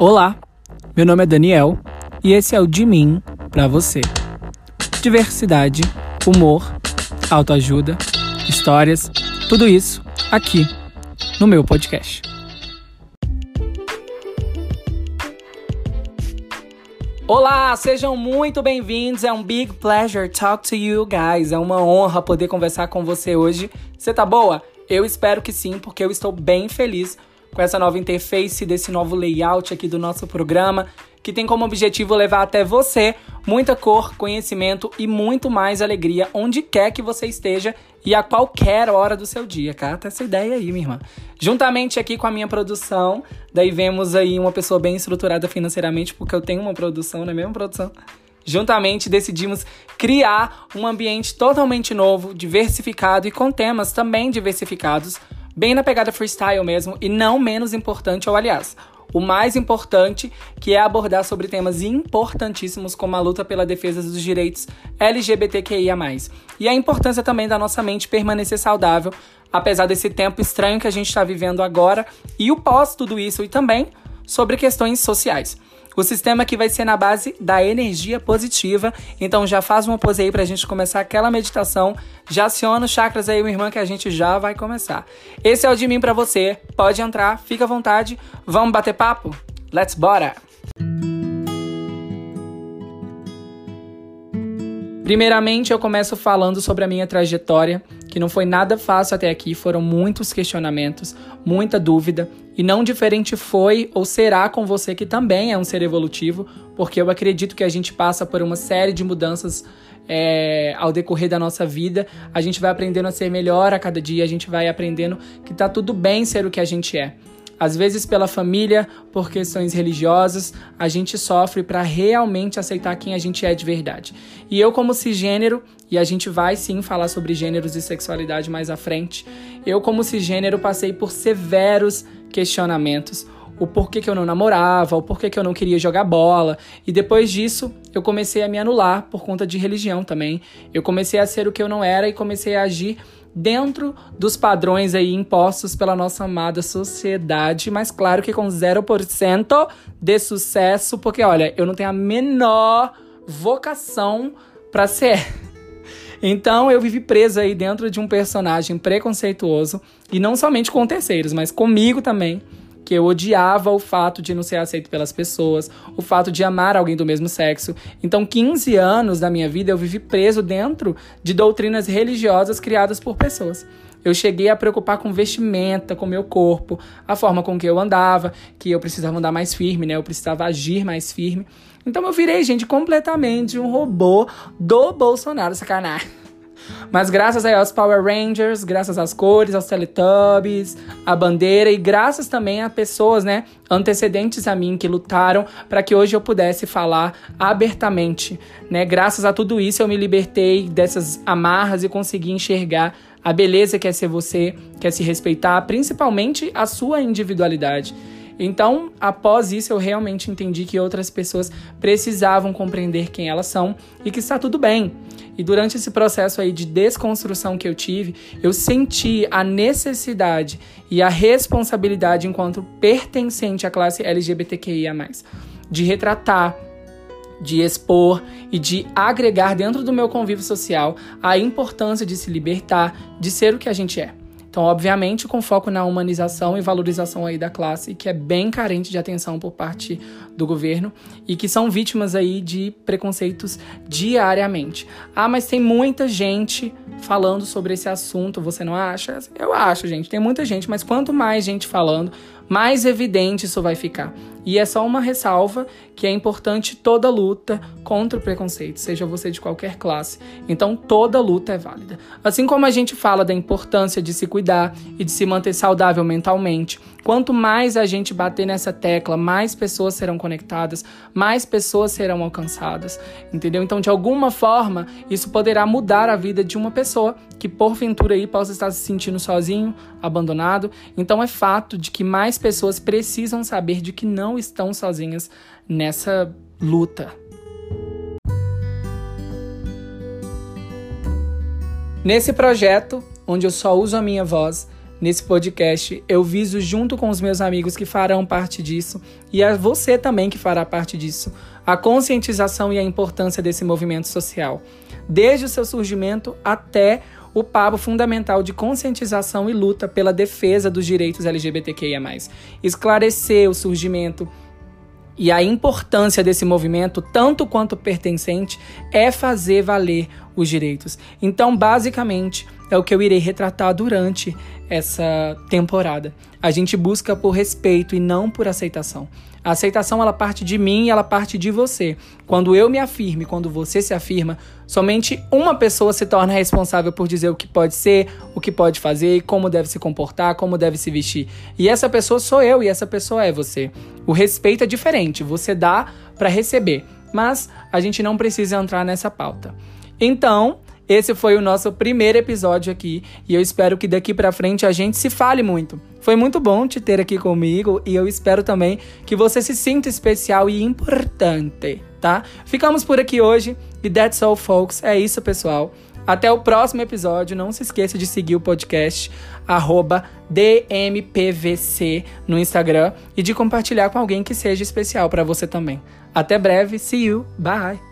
Olá, meu nome é Daniel e esse é o De Mim para você. Diversidade, humor, autoajuda, histórias, tudo isso aqui no meu podcast. Olá, sejam muito bem-vindos. É um big pleasure talk to you guys. É uma honra poder conversar com você hoje. Você tá boa? Eu espero que sim, porque eu estou bem feliz com essa nova interface, desse novo layout aqui do nosso programa, que tem como objetivo levar até você muita cor, conhecimento e muito mais alegria onde quer que você esteja e a qualquer hora do seu dia. Cata essa ideia aí, minha irmã. Juntamente aqui com a minha produção, daí vemos aí uma pessoa bem estruturada financeiramente, porque eu tenho uma produção, não é mesmo, produção? Juntamente decidimos criar um ambiente totalmente novo, diversificado e com temas também diversificados bem na pegada freestyle mesmo, e não menos importante, ou aliás, o mais importante, que é abordar sobre temas importantíssimos como a luta pela defesa dos direitos LGBTQIA+. E a importância também da nossa mente permanecer saudável, apesar desse tempo estranho que a gente está vivendo agora, e o pós tudo isso, e também sobre questões sociais. O sistema aqui vai ser na base da energia positiva. Então já faz uma pose aí pra gente começar aquela meditação. Já aciona os chakras aí, minha irmã, que a gente já vai começar. Esse é o de mim para você. Pode entrar, fica à vontade. Vamos bater papo? Let's bora! Primeiramente, eu começo falando sobre a minha trajetória, que não foi nada fácil até aqui, foram muitos questionamentos, muita dúvida, e não diferente foi ou será com você que também é um ser evolutivo, porque eu acredito que a gente passa por uma série de mudanças é, ao decorrer da nossa vida, a gente vai aprendendo a ser melhor a cada dia, a gente vai aprendendo que tá tudo bem ser o que a gente é. Às vezes, pela família, por questões religiosas, a gente sofre para realmente aceitar quem a gente é de verdade. E eu, como cisgênero, e a gente vai sim falar sobre gêneros e sexualidade mais à frente, eu, como cisgênero, passei por severos questionamentos. O porquê que eu não namorava, o porquê que eu não queria jogar bola. E depois disso, eu comecei a me anular por conta de religião também. Eu comecei a ser o que eu não era e comecei a agir dentro dos padrões aí impostos pela nossa amada sociedade, mas claro que com 0% de sucesso, porque olha, eu não tenho a menor vocação para ser. Então eu vivi presa aí dentro de um personagem preconceituoso e não somente com terceiros, mas comigo também que eu odiava o fato de não ser aceito pelas pessoas, o fato de amar alguém do mesmo sexo. Então, 15 anos da minha vida eu vivi preso dentro de doutrinas religiosas criadas por pessoas. Eu cheguei a preocupar com vestimenta, com meu corpo, a forma com que eu andava, que eu precisava andar mais firme, né? Eu precisava agir mais firme. Então eu virei, gente, completamente um robô do Bolsonaro, sacanagem. Mas graças aí aos Power Rangers, graças às cores, aos Teletubbies, à bandeira e graças também a pessoas, né, antecedentes a mim que lutaram para que hoje eu pudesse falar abertamente, né? Graças a tudo isso eu me libertei dessas amarras e consegui enxergar a beleza que é ser você, que é se respeitar, principalmente a sua individualidade. Então, após isso, eu realmente entendi que outras pessoas precisavam compreender quem elas são e que está tudo bem. E durante esse processo aí de desconstrução que eu tive, eu senti a necessidade e a responsabilidade enquanto pertencente à classe LGBTQIA+, de retratar de expor e de agregar dentro do meu convívio social a importância de se libertar, de ser o que a gente é. Então, obviamente, com foco na humanização e valorização aí da classe, que é bem carente de atenção por parte do governo e que são vítimas aí de preconceitos diariamente. Ah, mas tem muita gente falando sobre esse assunto, você não acha? Eu acho, gente, tem muita gente, mas quanto mais gente falando, mais evidente isso vai ficar. E é só uma ressalva que é importante toda luta contra o preconceito, seja você de qualquer classe. Então toda luta é válida. Assim como a gente fala da importância de se cuidar e de se manter saudável mentalmente, quanto mais a gente bater nessa tecla, mais pessoas serão conectadas, mais pessoas serão alcançadas, entendeu? Então, de alguma forma, isso poderá mudar a vida de uma pessoa que porventura aí possa estar se sentindo sozinho, abandonado. Então, é fato de que mais pessoas precisam saber de que não estão sozinhas nessa luta. Nesse projeto, onde eu só uso a minha voz, nesse podcast, eu viso junto com os meus amigos que farão parte disso e a você também que fará parte disso, a conscientização e a importância desse movimento social, desde o seu surgimento até o papo fundamental de conscientização e luta pela defesa dos direitos LGBTQIA+. Esclarecer o surgimento e a importância desse movimento, tanto quanto pertencente, é fazer valer os direitos. Então, basicamente, é o que eu irei retratar durante essa temporada. A gente busca por respeito e não por aceitação. A aceitação ela parte de mim e ela parte de você. Quando eu me afirme, quando você se afirma, somente uma pessoa se torna responsável por dizer o que pode ser, o que pode fazer e como deve se comportar, como deve se vestir. E essa pessoa sou eu e essa pessoa é você. O respeito é diferente, você dá para receber, mas a gente não precisa entrar nessa pauta. Então, esse foi o nosso primeiro episódio aqui e eu espero que daqui para frente a gente se fale muito. Foi muito bom te ter aqui comigo e eu espero também que você se sinta especial e importante, tá? Ficamos por aqui hoje e that's all, folks. É isso, pessoal. Até o próximo episódio. Não se esqueça de seguir o podcast DMPVC no Instagram e de compartilhar com alguém que seja especial para você também. Até breve. See you. Bye.